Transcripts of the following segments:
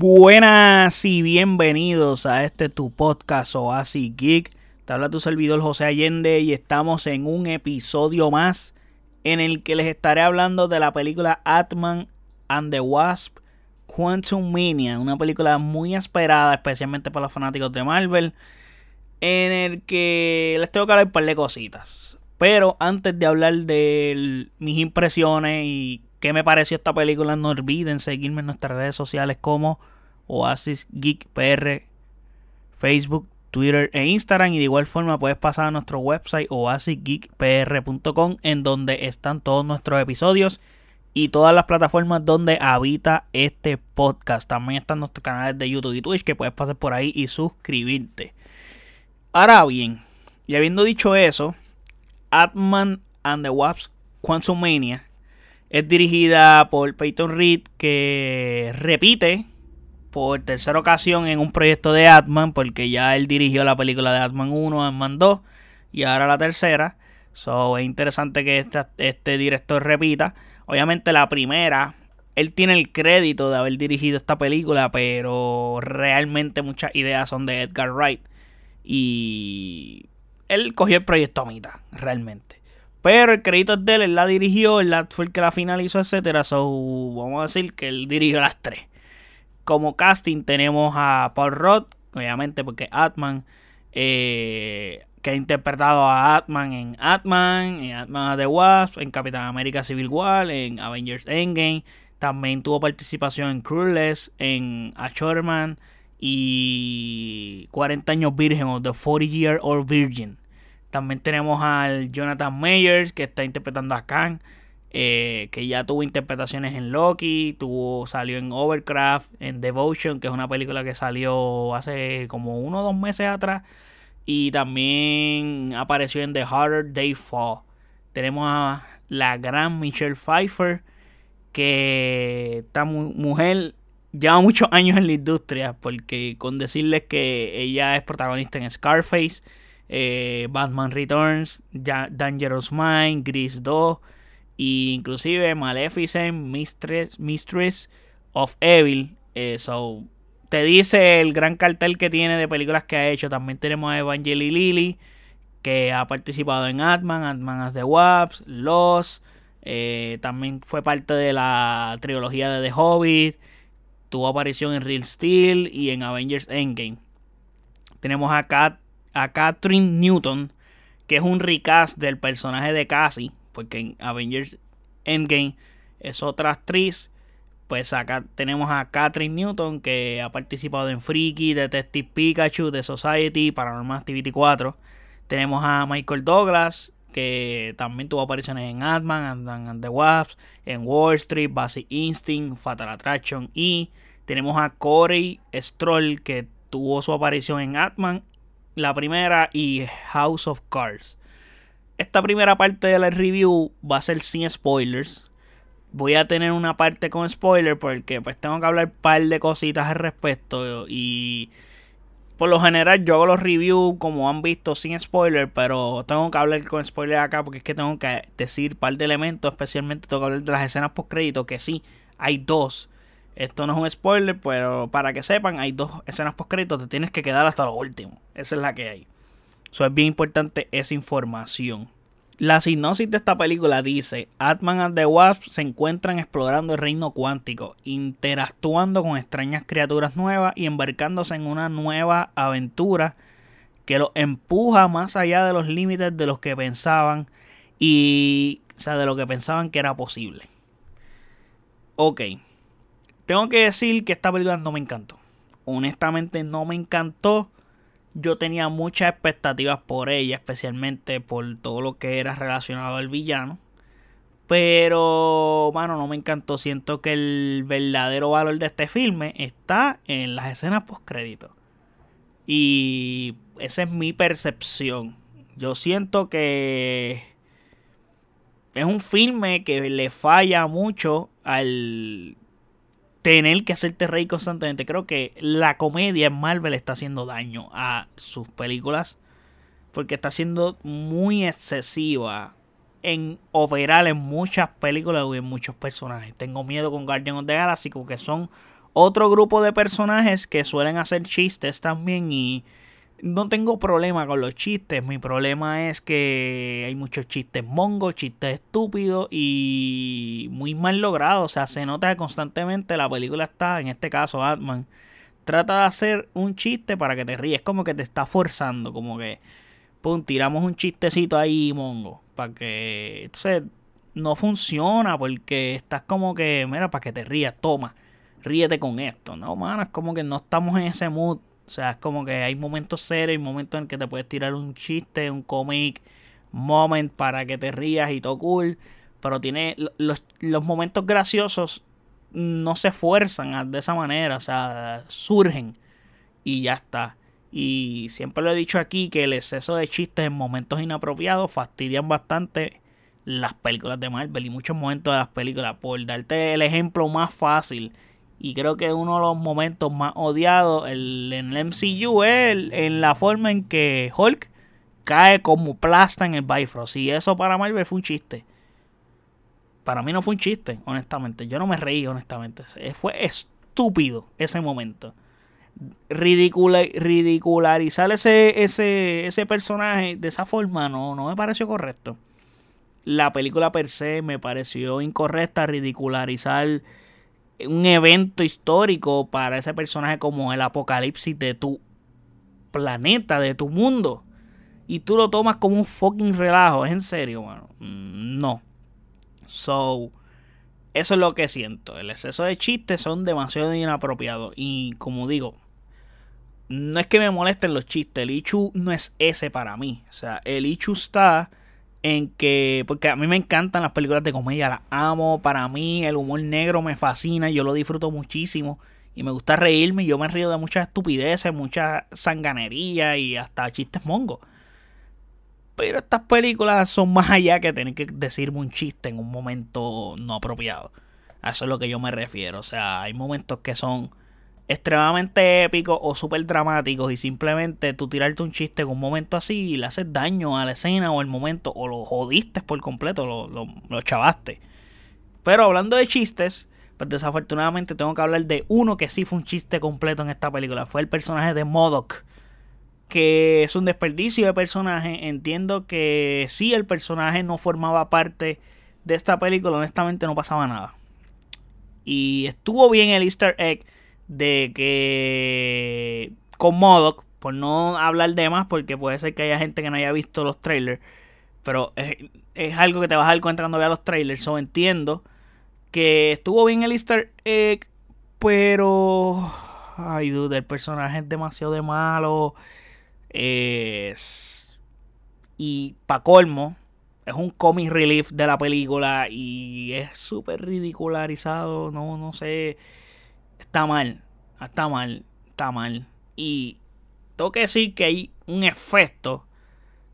Buenas y bienvenidos a este tu podcast Oasis Geek. Te habla tu servidor José Allende y estamos en un episodio más en el que les estaré hablando de la película Atman and the Wasp Quantum Mania, una película muy esperada especialmente para los fanáticos de Marvel, en el que les tengo que hablar un par de cositas. Pero antes de hablar de mis impresiones y qué me pareció esta película, no olviden seguirme en nuestras redes sociales como Oasis Geek PR, Facebook, Twitter e Instagram. Y de igual forma puedes pasar a nuestro website oasisgeekpr.com en donde están todos nuestros episodios y todas las plataformas donde habita este podcast. También están nuestros canales de YouTube y Twitch que puedes pasar por ahí y suscribirte. Ahora bien, y habiendo dicho eso, Atman and the Wasp Quantum Mania es dirigida por Peyton Reed, que repite por tercera ocasión en un proyecto de Atman, porque ya él dirigió la película de Atman 1, Atman 2 y ahora la tercera. So, es interesante que este director repita. Obviamente la primera, él tiene el crédito de haber dirigido esta película, pero realmente muchas ideas son de Edgar Wright. Y él cogió el proyecto a mitad, realmente. Pero el crédito es de él, él la dirigió, él fue el que la finalizó, etcétera. So, vamos a decir que él dirigió las tres. Como casting tenemos a Paul Roth, obviamente porque Atman, eh, que ha interpretado a Atman en Atman, en Atman The Wasp, en Capitán América Civil War, en Avengers Endgame. También tuvo participación en Crueless, en A Shortman y 40 años virgen o The 40 Year Old Virgin. También tenemos al Jonathan Mayers que está interpretando a Khan. Eh, que ya tuvo interpretaciones en Loki, tuvo, salió en Overcraft, en Devotion, que es una película que salió hace como uno o dos meses atrás. Y también apareció en The Harder Day Fall. Tenemos a la gran Michelle Pfeiffer, que esta mujer lleva muchos años en la industria, porque con decirles que ella es protagonista en Scarface, eh, Batman Returns, Dangerous Mind, Gris 2, e inclusive Maleficent, Mistress, Mistress of Evil. Eh, te dice el gran cartel que tiene de películas que ha hecho. También tenemos a Evangeline Lily, que ha participado en Ant-Man, Ant-Man as the Wasp, Lost. Eh, también fue parte de la trilogía de The Hobbit. Tuvo aparición en Real Steel y en Avengers Endgame. Tenemos a Kat a Catherine Newton, que es un recast del personaje de Cassie, porque en Avengers Endgame es otra actriz. Pues acá tenemos a Catherine Newton, que ha participado en Freaky, Detective Pikachu, The Society, Paranormal Activity 4. Tenemos a Michael Douglas, que también tuvo apariciones en Ant-Man and the Wasp, en Wall Street, Basic Instinct, Fatal Attraction y tenemos a Corey Stroll que tuvo su aparición en Ant-Man la primera y House of Cards. Esta primera parte de la review va a ser sin spoilers. Voy a tener una parte con spoilers porque pues tengo que hablar un par de cositas al respecto y por lo general yo hago los reviews como han visto sin spoilers, pero tengo que hablar con spoilers acá porque es que tengo que decir un par de elementos, especialmente tengo que hablar de las escenas post crédito que sí, hay dos esto no es un spoiler, pero para que sepan, hay dos escenas post créditos, te tienes que quedar hasta lo último. Esa es la que hay. Eso es bien importante esa información. La sinopsis de esta película dice, Atman and the Wasp se encuentran explorando el reino cuántico, interactuando con extrañas criaturas nuevas y embarcándose en una nueva aventura que los empuja más allá de los límites de los que pensaban y, o sea, de lo que pensaban que era posible. Ok, tengo que decir que esta película no me encantó. Honestamente no me encantó. Yo tenía muchas expectativas por ella, especialmente por todo lo que era relacionado al villano. Pero, bueno, no me encantó. Siento que el verdadero valor de este filme está en las escenas post crédito. Y esa es mi percepción. Yo siento que es un filme que le falla mucho al tener que hacerte reír constantemente. Creo que la comedia en Marvel está haciendo daño a sus películas. Porque está siendo muy excesiva en operar en muchas películas y en muchos personajes. Tengo miedo con Guardian of the Galaxy porque son otro grupo de personajes que suelen hacer chistes también y no tengo problema con los chistes. Mi problema es que hay muchos chistes mongos, chistes estúpidos y muy mal logrados. O sea, se nota constantemente la película está, en este caso, Batman, trata de hacer un chiste para que te ríes. Como que te está forzando, como que, pum, tiramos un chistecito ahí, mongo, para que. Entonces, no funciona porque estás como que, mira, para que te rías, toma, ríete con esto. No, mano, es como que no estamos en ese mood o sea, es como que hay momentos serios, momentos en que te puedes tirar un chiste, un cómic moment para que te rías y todo cool. Pero tiene los, los momentos graciosos no se esfuerzan de esa manera, o sea, surgen y ya está. Y siempre lo he dicho aquí que el exceso de chistes en momentos inapropiados fastidian bastante las películas de Marvel y muchos momentos de las películas. Por darte el ejemplo más fácil, y creo que uno de los momentos más odiados en el MCU es en la forma en que Hulk cae como plasta en el Bifrost. Y eso para Marvel fue un chiste. Para mí no fue un chiste, honestamente. Yo no me reí, honestamente. Fue estúpido ese momento. ridicularizar ese, ese, ese personaje de esa forma no, no me pareció correcto. La película per se me pareció incorrecta. Ridicularizar un evento histórico para ese personaje como el apocalipsis de tu planeta, de tu mundo. Y tú lo tomas como un fucking relajo. ¿Es en serio, mano? Mm, no. So, eso es lo que siento. El exceso de chistes son demasiado inapropiados. Y como digo, no es que me molesten los chistes. El Ichu no es ese para mí. O sea, el Ichu está en que, porque a mí me encantan las películas de comedia, las amo, para mí el humor negro me fascina, yo lo disfruto muchísimo y me gusta reírme, yo me río de muchas estupideces, mucha sanganería y hasta chistes mongos. Pero estas películas son más allá que tener que decirme un chiste en un momento no apropiado. A eso es lo que yo me refiero. O sea, hay momentos que son extremadamente épicos o súper dramáticos y simplemente tú tirarte un chiste en un momento así y le haces daño a la escena o el momento o lo jodiste por completo, lo, lo, chavaste. Pero hablando de chistes, pues desafortunadamente tengo que hablar de uno que sí fue un chiste completo en esta película. Fue el personaje de Modoc. Que es un desperdicio de personaje. Entiendo que si el personaje no formaba parte de esta película, honestamente no pasaba nada. Y estuvo bien el easter egg de que con Modoc, por no hablar de más, porque puede ser que haya gente que no haya visto los trailers, pero es, algo que te vas a dar cuenta cuando veas los trailers, o entiendo que estuvo bien el easter egg, pero... Ay, dude, el personaje es demasiado de malo. Es... Y pa' colmo, es un comic relief de la película y es súper ridicularizado, no, no sé está mal, está mal, está mal. Y tengo que decir que hay un efecto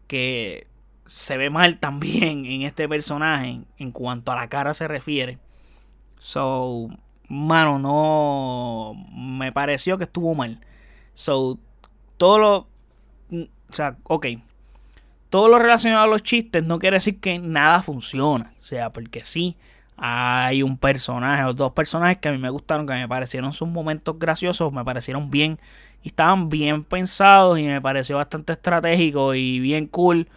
que se ve mal también en este personaje en cuanto a la cara se refiere. So, mano, no me pareció que estuvo mal. So, todo lo. O sea, ok. Todo lo relacionado a los chistes no quiere decir que nada funciona. O sea, porque sí, hay un personaje o dos personajes que a mí me gustaron, que me parecieron sus momentos graciosos, me parecieron bien y estaban bien pensados y me pareció bastante estratégico y bien cool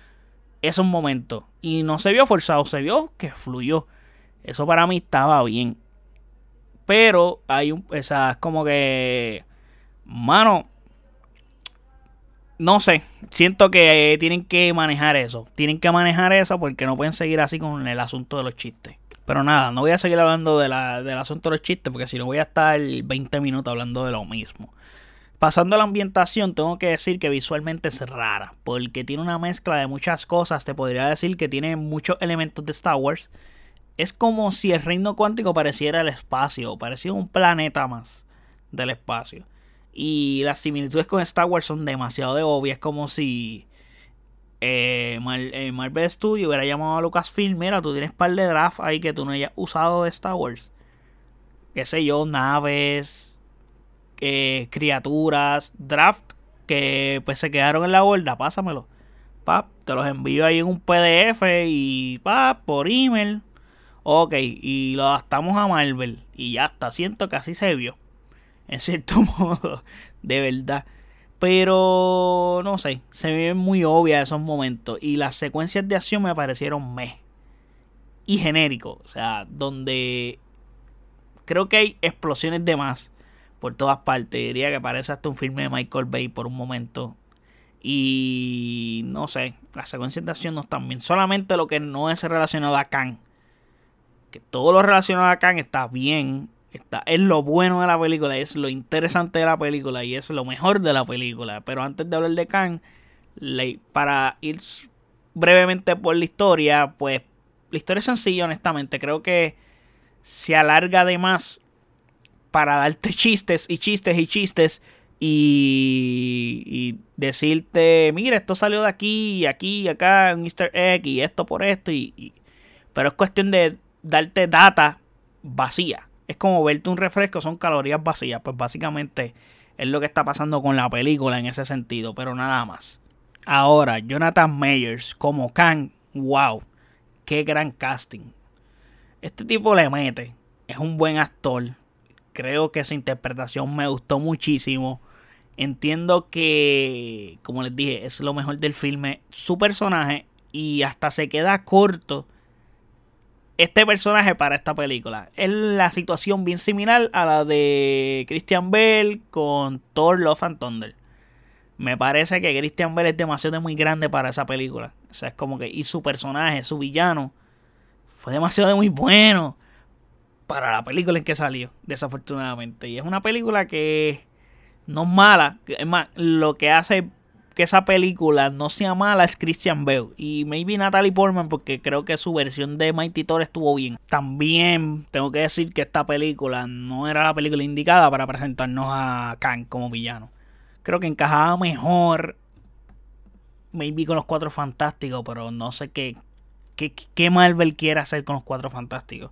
esos momentos. Y no se vio forzado, se vio que fluyó. Eso para mí estaba bien. Pero hay un, o sea, es como que, mano, no sé, siento que tienen que manejar eso. Tienen que manejar eso porque no pueden seguir así con el asunto de los chistes. Pero nada, no voy a seguir hablando de la, del asunto de los chistes porque si no voy a estar 20 minutos hablando de lo mismo. Pasando a la ambientación, tengo que decir que visualmente es rara, porque tiene una mezcla de muchas cosas. Te podría decir que tiene muchos elementos de Star Wars. Es como si el reino cuántico pareciera el espacio, pareciera un planeta más del espacio. Y las similitudes con Star Wars son demasiado de obvias, como si eh, eh, Marvel Studio hubiera llamado a Lucasfilm, mira, tú tienes par de draft ahí que tú no hayas usado de Star Wars. Qué sé yo, naves, eh, criaturas, draft que pues se quedaron en la borda, pásamelo. Pap, te los envío ahí en un PDF y pap, por email. Ok, y lo adaptamos a Marvel. Y ya está, siento que así se vio. en cierto modo, de verdad. Pero no sé, se ven muy obvias esos momentos. Y las secuencias de acción me parecieron meh. Y genérico. O sea, donde creo que hay explosiones de más por todas partes. Diría que parece hasta un filme de Michael Bay por un momento. Y no sé, las secuencias de acción no están bien. Solamente lo que no es relacionado a Khan. Que todo lo relacionado a Khan está bien es lo bueno de la película, es lo interesante de la película y es lo mejor de la película. Pero antes de hablar de Khan, para ir brevemente por la historia, pues la historia es sencilla, honestamente. Creo que se alarga de más para darte chistes y chistes y chistes y, decirte, mira, esto salió de aquí y aquí y acá, un easter egg y esto por esto. y, pero es cuestión de darte data vacía es como verte un refresco, son calorías vacías. Pues básicamente es lo que está pasando con la película en ese sentido, pero nada más. Ahora, Jonathan Mayers como Kang, wow, qué gran casting. Este tipo le mete, es un buen actor. Creo que su interpretación me gustó muchísimo. Entiendo que, como les dije, es lo mejor del filme. Su personaje y hasta se queda corto este personaje para esta película. Es la situación bien similar a la de Christian Bell con Thor Love and Thunder. Me parece que Christian Bell es demasiado muy grande para esa película. O sea, es como que. Y su personaje, su villano, fue demasiado muy bueno para la película en que salió, desafortunadamente. Y es una película que no es mala. Es más, lo que hace que esa película no sea mala es Christian Bale. Y maybe Natalie Portman porque creo que su versión de Mighty Thor estuvo bien. También tengo que decir que esta película no era la película indicada para presentarnos a Kang como villano. Creo que encajaba mejor maybe con los Cuatro Fantásticos, pero no sé qué, qué, qué Marvel quiere hacer con los Cuatro Fantásticos.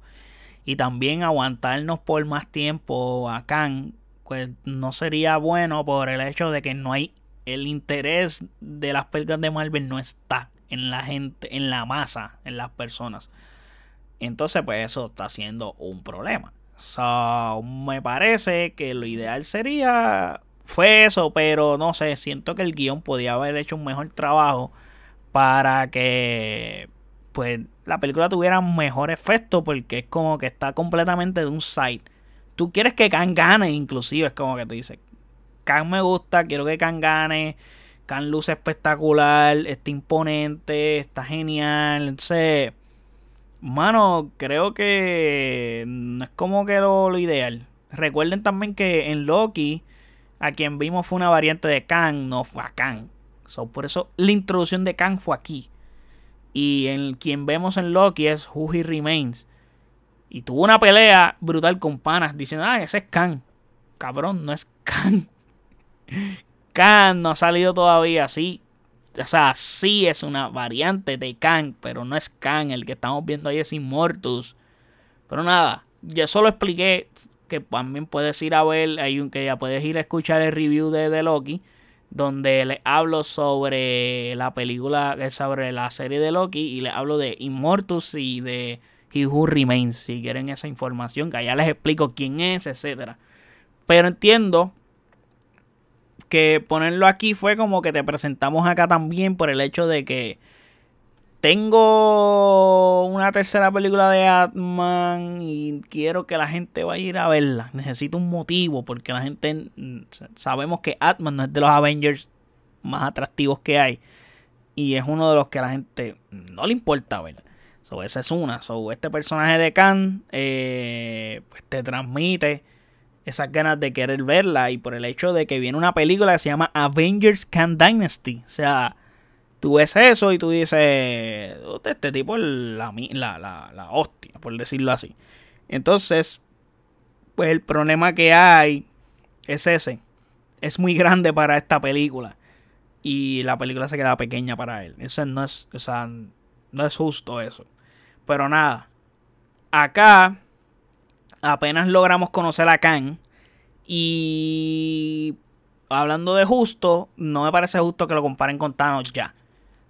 Y también aguantarnos por más tiempo a Kang, pues no sería bueno por el hecho de que no hay el interés de las películas de Marvel no está en la gente, en la masa, en las personas. Entonces, pues eso está siendo un problema. So, me parece que lo ideal sería fue eso, pero no sé, siento que el guion podía haber hecho un mejor trabajo para que pues la película tuviera mejor efecto porque es como que está completamente de un side. Tú quieres que Khan gane, inclusive es como que tú dices, Khan me gusta, quiero que Khan gane. Khan luce espectacular, está imponente, está genial. Entonces, mano, creo que no es como que lo, ideal. Recuerden también que en Loki, a quien vimos fue una variante de Khan, no fue a Khan. por eso la introducción de Khan fue aquí. Y en quien vemos en Loki es Who He Remains. Y tuvo una pelea brutal con panas diciendo, ah, ese es Khan. Cabrón, no es Khan. Khan no ha salido todavía, sí. O sea, sí es una variante de Khan, pero no es Khan. El que estamos viendo ahí es Immortus. Pero nada, yo solo expliqué que también puedes ir a ver, hay un que ya puedes ir a escuchar el review de, Loki, donde le hablo sobre la película, sobre la serie de Loki, y le hablo de Immortus y de He Who Remains, si quieren esa información, que allá les explico quién es, etcétera. Pero entiendo que ponerlo aquí fue como que te presentamos acá también por el hecho de que tengo una tercera película de Atman y quiero que la gente vaya a ir a verla. Necesito un motivo porque la gente sabemos que Atman no es de los Avengers más atractivos que hay y es uno de los que a la gente no le importa ver. So, esa es una. So, este personaje de Khan eh, pues te transmite esas ganas de querer verla y por el hecho de que viene una película que se llama Avengers Khan Dynasty. O sea, tú ves eso y tú dices, este tipo es la, la, la, hostia, por decirlo así. Entonces, pues el problema que hay es ese. Es muy grande para esta película. Y la película se queda pequeña para él. Eso no es, o sea, no es justo eso. Pero nada. Acá apenas logramos conocer a Khan. Y hablando de justo, no me parece justo que lo comparen con Thanos ya.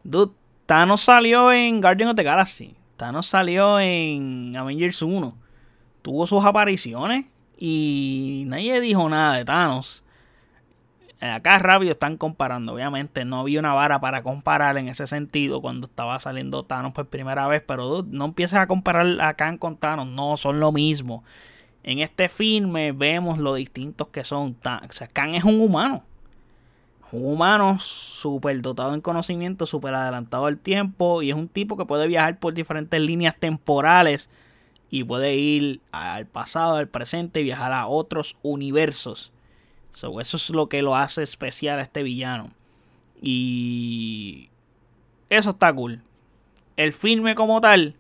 Dude, Thanos salió en Guardian of the Galaxy. Thanos salió en Avengers 1. Tuvo sus apariciones. Y nadie dijo nada de Thanos. Acá rápido están comparando. Obviamente no había una vara para comparar en ese sentido cuando estaba saliendo Thanos por primera vez. Pero no empieces a comparar a Khan con Thanos. No, son lo mismo. En este filme vemos lo distintos que son. O sea, Khan es un humano. Un humano súper dotado en conocimiento, súper adelantado al tiempo. Y es un tipo que puede viajar por diferentes líneas temporales. Y puede ir al pasado, al presente y viajar a otros universos eso es lo que lo hace especial a este villano. Y eso está cool. El filme como tal,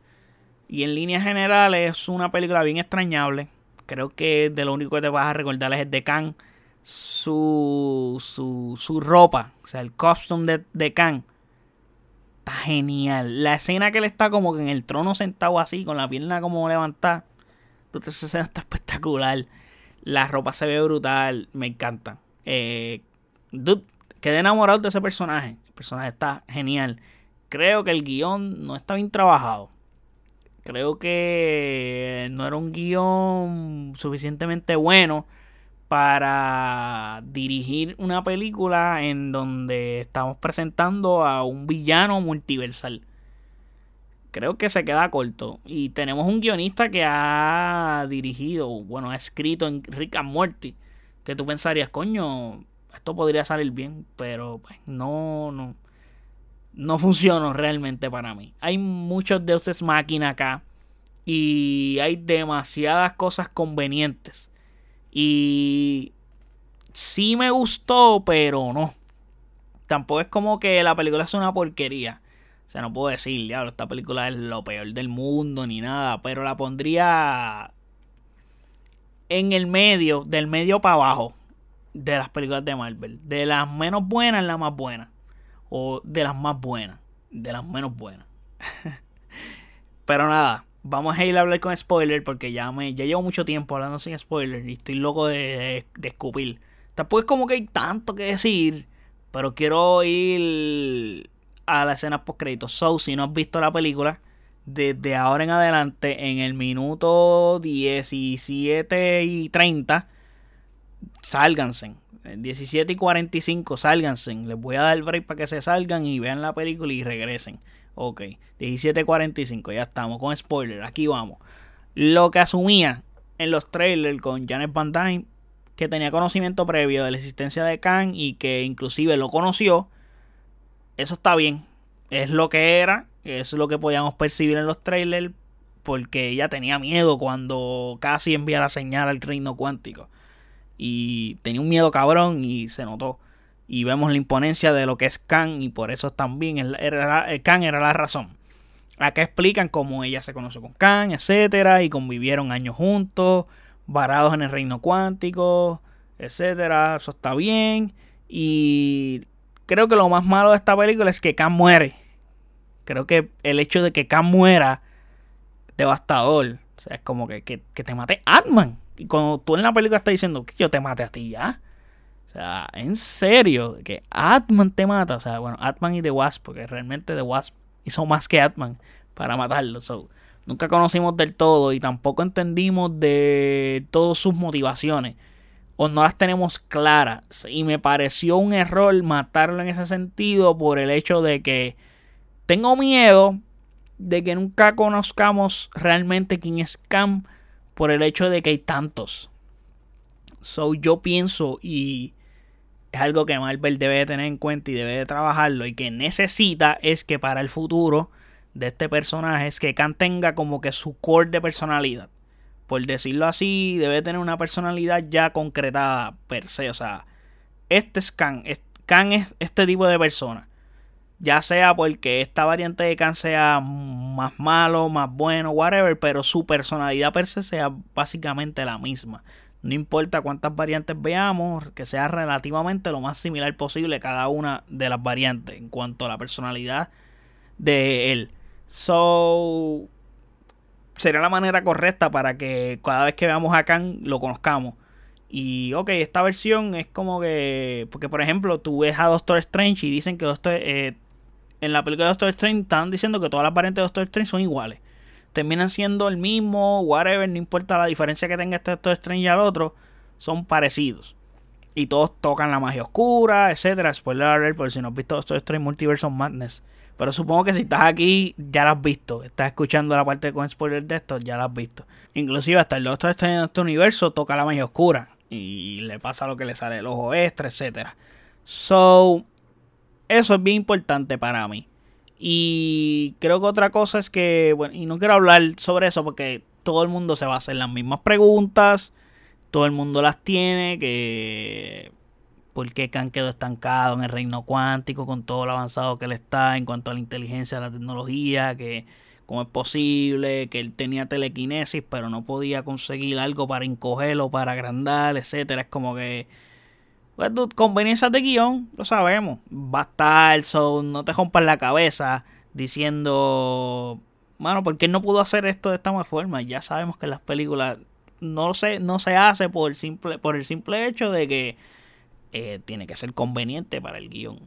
y en líneas generales, es una película bien extrañable. Creo que de lo único que te vas a recordar es de Khan. Su, su, su ropa, o sea, el costume de, de Khan. Está genial. La escena que él está como que en el trono sentado así, con la pierna como levantada. Entonces esa escena está espectacular. La ropa se ve brutal. Me encanta. Eh, dude, quedé enamorado de ese personaje. El personaje está genial. Creo que el guion no está bien trabajado. Creo que no era un guion suficientemente bueno para dirigir una película en donde estamos presentando a un villano multiversal creo que se queda corto. Y tenemos un guionista que ha dirigido, bueno, ha escrito en Rick and Morty. Que tú pensarías, coño, esto podría salir bien, pero pues, no, no. No funcionó realmente para mí. Hay muchos deuses máquina acá. Y hay demasiadas cosas convenientes. Y sí me gustó, pero no. Tampoco es como que la película es una porquería. O sea, no puedo decir, diablo, esta película es lo peor del mundo ni nada, pero la pondría en el medio, del medio para abajo de las películas de Marvel. De las menos buenas, la más buena. O de las más buenas, de las menos buenas. pero nada, vamos a ir a hablar con spoiler porque ya me ya llevo mucho tiempo hablando sin spoiler y estoy loco de, de, de escupir. Tampoco es como que hay tanto que decir, pero quiero ir a la escena post crédito. So, si no has visto la película, desde ahora en adelante, en el minuto 17 y 30, sálganse. 17 y 45, sálganse. Les voy a dar break para que se salgan y vean la película y regresen. Ok, 17 y 45, ya estamos con spoiler. Aquí vamos. Lo que asumía en los trailers con Janet Van Dyne, que tenía conocimiento previo de la existencia de Khan y que inclusive lo conoció eso está bien. Es lo que era, es lo que podíamos percibir en los trailers, porque ella tenía miedo cuando casi envía la señal al reino cuántico. Y tenía un miedo cabrón y se notó. Y vemos la imponencia de lo que es Khan y por eso también era, Khan era la razón. Acá explican cómo ella se conoció con Khan, etcétera, y convivieron años juntos, varados en el reino cuántico, etcétera. Eso está bien. Y creo que lo más malo de esta película es que Khan muere. Creo que el hecho de que Khan muera devastador. O sea, es como que, que, te mate Atman. Y cuando tú en la película estás diciendo que yo te mate a ti ya. O sea, en serio, que Atman te mata. O sea, bueno, Atman y The Wasp, porque realmente The Wasp hizo más que Atman para matarlo. So, nunca conocimos del todo y tampoco entendimos de todas sus motivaciones o no las tenemos claras. Y me pareció un error matarlo en ese sentido por el hecho de que tengo miedo de que nunca conozcamos realmente quién es Cam por el hecho de que hay tantos. So yo pienso y es algo que Marvel debe tener en cuenta y debe de trabajarlo y que necesita es que para el futuro de este personaje es que Khan tenga como que su core de personalidad por decirlo así, debe tener una personalidad ya concretada per se. O sea, este es Khan. Khan es este tipo de persona. Ya sea porque esta variante de Khan sea más malo, más bueno, whatever, pero su personalidad per se sea básicamente la misma. No importa cuántas variantes veamos, que sea relativamente lo más similar posible cada una de las variantes en cuanto a la personalidad de él. So, sería la manera correcta para que cada vez que veamos a Khan lo conozcamos. Y ok, esta versión es como que. Porque por ejemplo, tú ves a Doctor Strange y dicen que Doctor, eh, en la película de Doctor Strange están diciendo que todas las variantes de Doctor Strange son iguales. terminan siendo el mismo, whatever, no importa la diferencia que tenga este Doctor Strange y al otro, son parecidos. Y todos tocan la magia oscura, etcétera. Spoiler alert, por si no has visto Doctor Strange Multiverse of Madness. Pero supongo que si estás aquí, ya lo has visto. Estás escuchando la parte con spoiler de esto, ya lo has visto. Inclusive hasta el Doctor Strange en este universo toca la magia oscura. Y le pasa lo que le sale el ojo extra, etcétera. So, eso es bien importante para mí. Y creo que otra cosa es que, bueno, y no quiero hablar sobre eso porque todo el mundo se va a hacer las mismas preguntas, todo el mundo las tiene, que por qué Khan quedó estancado en el reino cuántico con todo lo avanzado que él está en cuanto a la inteligencia, la tecnología, que cómo es posible, que él tenía telequinesis pero no podía conseguir algo para encogerlo, para agrandar, etcétera, es como que pues, conveniencias de guion, lo sabemos. Va a estar, no te rompas la cabeza diciendo, mano, ¿por qué no pudo hacer esto de esta forma? Ya sabemos que las películas no se, no se hace por simple, por el simple hecho de que eh, tiene que ser conveniente para el guion.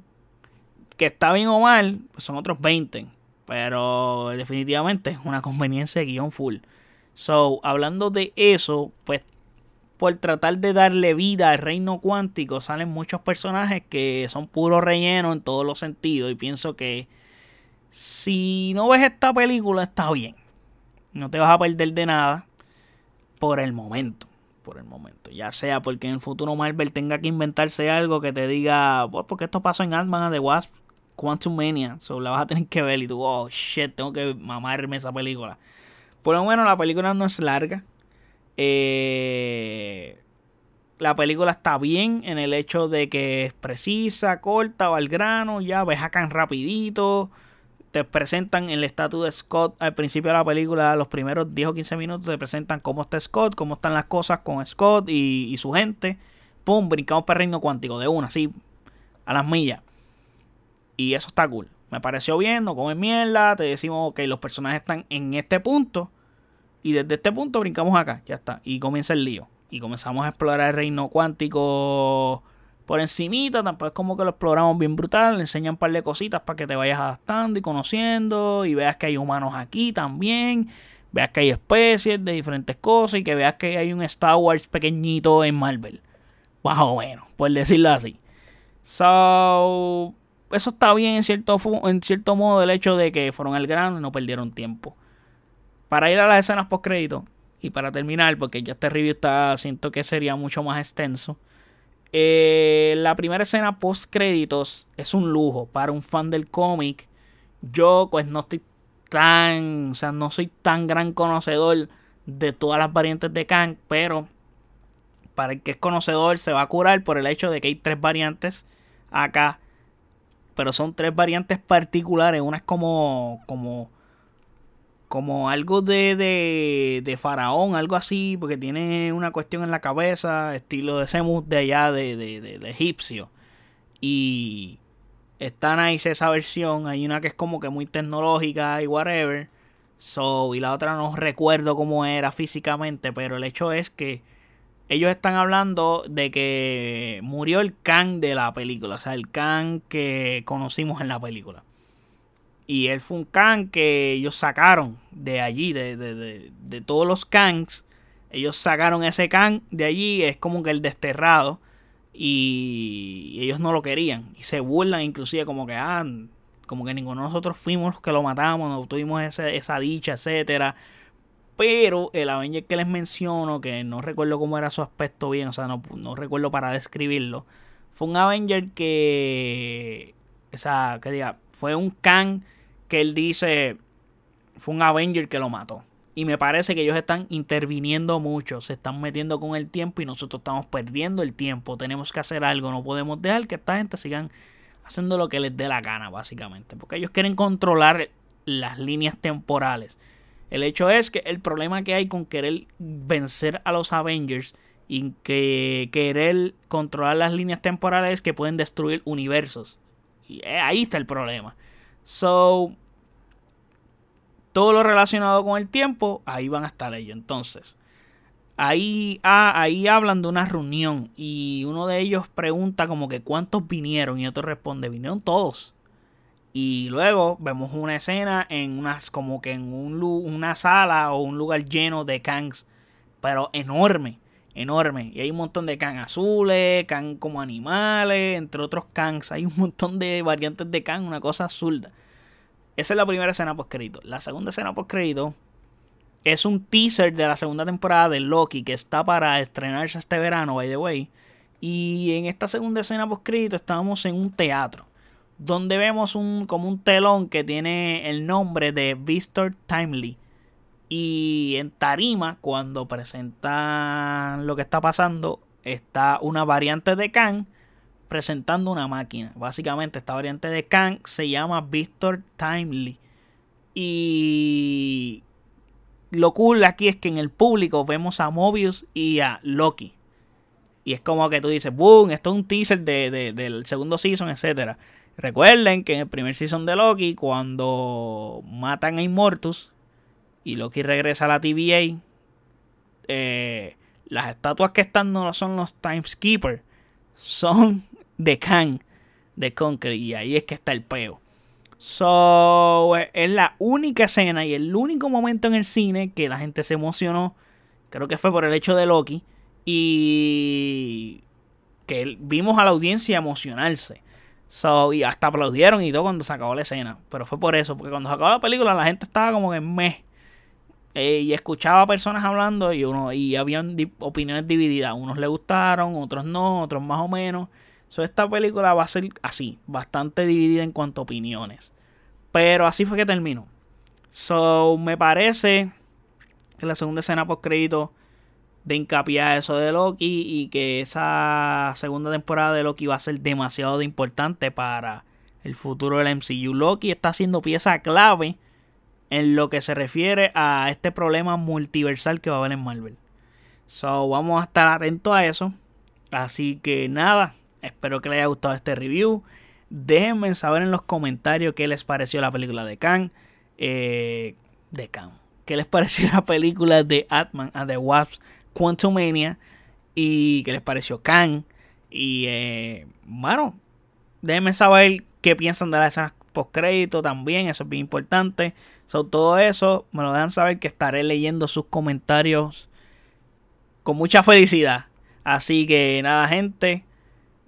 Que está bien o mal, pues son otros 20. Pero definitivamente es una conveniencia de guion full. So, hablando de eso, pues por tratar de darle vida al reino cuántico, salen muchos personajes que son puro relleno en todos los sentidos. Y pienso que si no ves esta película, está bien. No te vas a perder de nada por el momento. Por el momento. Ya sea porque en el futuro Marvel tenga que inventarse algo que te diga, pues porque esto pasó en Ant-Man The Wasp, Quantum Mania. So la vas a tener que ver y tú, oh shit, tengo que mamarme esa película. Por lo menos la película no es larga. Eh, la película está bien en el hecho de que es precisa, corta, va al grano, ya ves acá rapidito. Te presentan el estatus de Scott al principio de la película, los primeros 10 o 15 minutos te presentan cómo está Scott, cómo están las cosas con Scott y, su gente. Pum, brincamos para reino cuántico de una, así, a las millas. Y eso está cool. Me pareció bien, no comen mierda, te decimos que los personajes están en este punto y desde este punto brincamos acá, ya está. Y comienza el lío. Y comenzamos a explorar el reino cuántico por encimita. Tampoco es como que lo exploramos bien brutal. Le enseñan un par de cositas para que te vayas adaptando y conociendo. Y veas que hay humanos aquí también. Veas que hay especies de diferentes cosas. Y que veas que hay un Star Wars pequeñito en Marvel. Más o menos, por decirlo así. So, eso está bien en cierto, en cierto modo el hecho de que fueron al grano y no perdieron tiempo. Para ir a las escenas post crédito y para terminar, porque ya este review está, siento que sería mucho más extenso. Eh, la primera escena post créditos es un lujo para un fan del cómic. Yo, pues, no estoy tan, o sea, no soy tan gran conocedor de todas las variantes de Kang, pero para el que es conocedor se va a curar por el hecho de que hay tres variantes acá, pero son tres variantes particulares. Una es como, como como algo de, de, de, faraón, algo así, porque tiene una cuestión en la cabeza, estilo de Semus de allá de, de, egipcio. Y está nice esa versión. Hay una que es como que muy tecnológica y whatever. So, y la otra no recuerdo cómo era físicamente, pero el hecho es que ellos están hablando de que murió el Khan de la película, o sea, el Khan que conocimos en la película. Y él fue un Kang que ellos sacaron de allí, de, de, de, todos los Kangs. Ellos sacaron ese Kang de allí, es como que el desterrado. Y ellos no lo querían. Y se burlan inclusive como que, ah, como que ninguno de nosotros fuimos los que lo matamos, no tuvimos esa dicha, etcétera. Pero el Avenger que les menciono, que no recuerdo cómo era su aspecto bien, o sea, no, no recuerdo para describirlo, fue un Avenger que, o sea, que diga, fue un Kang que él dice fue un Avenger que lo mató. Y me parece que ellos están interviniendo mucho, se están metiendo con el tiempo y nosotros estamos perdiendo el tiempo. Tenemos que hacer algo, no podemos dejar que esta gente sigan haciendo lo que les dé la gana, básicamente. Porque ellos quieren controlar las líneas temporales. El hecho es que el problema que hay con querer vencer a los Avengers y que querer controlar las líneas temporales es que pueden destruir universos. Y ahí está el problema. So, todo lo relacionado con el tiempo, ahí van a estar ellos. Entonces, ahí, ah, ahí hablan de una reunión y uno de ellos pregunta como que cuántos vinieron y otro responde, vinieron todos. Y luego vemos una escena en unas, como que en un, una sala o un lugar lleno de Kangs, pero enorme, enorme. Y hay un montón de Kang azules, Kang como animales, entre otros Kangs. Hay un montón de variantes de Kang, una cosa absurda. Esa es la primera escena post crédito. La segunda escena post crédito es un teaser de la segunda temporada de Loki que está para estrenarse este verano, by the way. Y en esta segunda escena post crédito estábamos en un teatro donde vemos un, como un telón que tiene el nombre de Vistor Timely. Y en tarima, cuando presentan lo que está pasando, está una variante de Khan presentando una máquina. Básicamente, esta variante de Khan se llama Vistor Timely. Y lo cool aquí es que en el público vemos a Mobius y a Loki. Y es como que tú dices, boom, esto es un teaser de, del segundo season, etcétera. Recuerden que en el primer season de Loki, cuando matan a Immortus y Loki regresa a la TVA, eh, las estatuas que están no son los Timeskeeper, son de Kang, de Conquer, y ahí es que está el peo. So, es la única escena y el único momento en el cine que la gente se emocionó. Creo que fue por el hecho de Loki. Y que vimos a la audiencia emocionarse. So, y hasta aplaudieron y todo cuando se acabó la escena. Pero fue por eso, porque cuando se acabó la película la gente estaba como en mes. Eh, y escuchaba personas hablando y uno y habían opiniones divididas. Unos le gustaron, otros no, otros más o menos. So, esta película va a ser así, bastante dividida en cuanto a opiniones. Pero así fue que terminó. So, me parece que la segunda escena post crédito de hincapié a eso de Loki y que esa segunda temporada de Loki va a ser demasiado importante para el futuro del MCU. Loki está siendo pieza clave en lo que se refiere a este problema multiversal que va a haber en Marvel. So, vamos a estar atentos a eso. Así que nada, espero que les haya gustado este review. Déjenme saber en los comentarios qué les pareció la película de Kang. Eh, de Kang. ¿Qué les pareció la película de Atman and the Wasps Quantumania y qué les pareció Khan. Y eh, bueno, déjenme saber qué piensan de las escenas post crédito también, eso es bien importante. Sobre todo eso, me lo dejan saber que estaré leyendo sus comentarios con mucha felicidad. Así que nada, gente.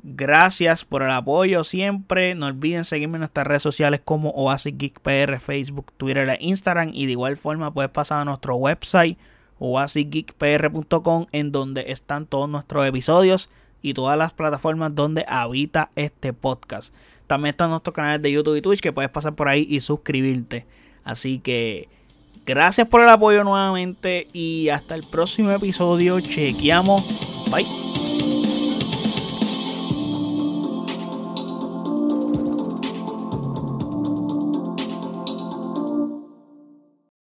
Gracias por el apoyo siempre. No olviden seguirme en nuestras redes sociales como Oasis Geek PR, Facebook, Twitter e Instagram. Y de igual forma puedes pasar a nuestro website oasisgeekpr.com en donde están todos nuestros episodios y todas las plataformas donde habita este podcast. También están nuestros canales de YouTube y Twitch que puedes pasar por ahí y suscribirte. Así que gracias por el apoyo nuevamente y hasta el próximo episodio. Chequeamos. Bye.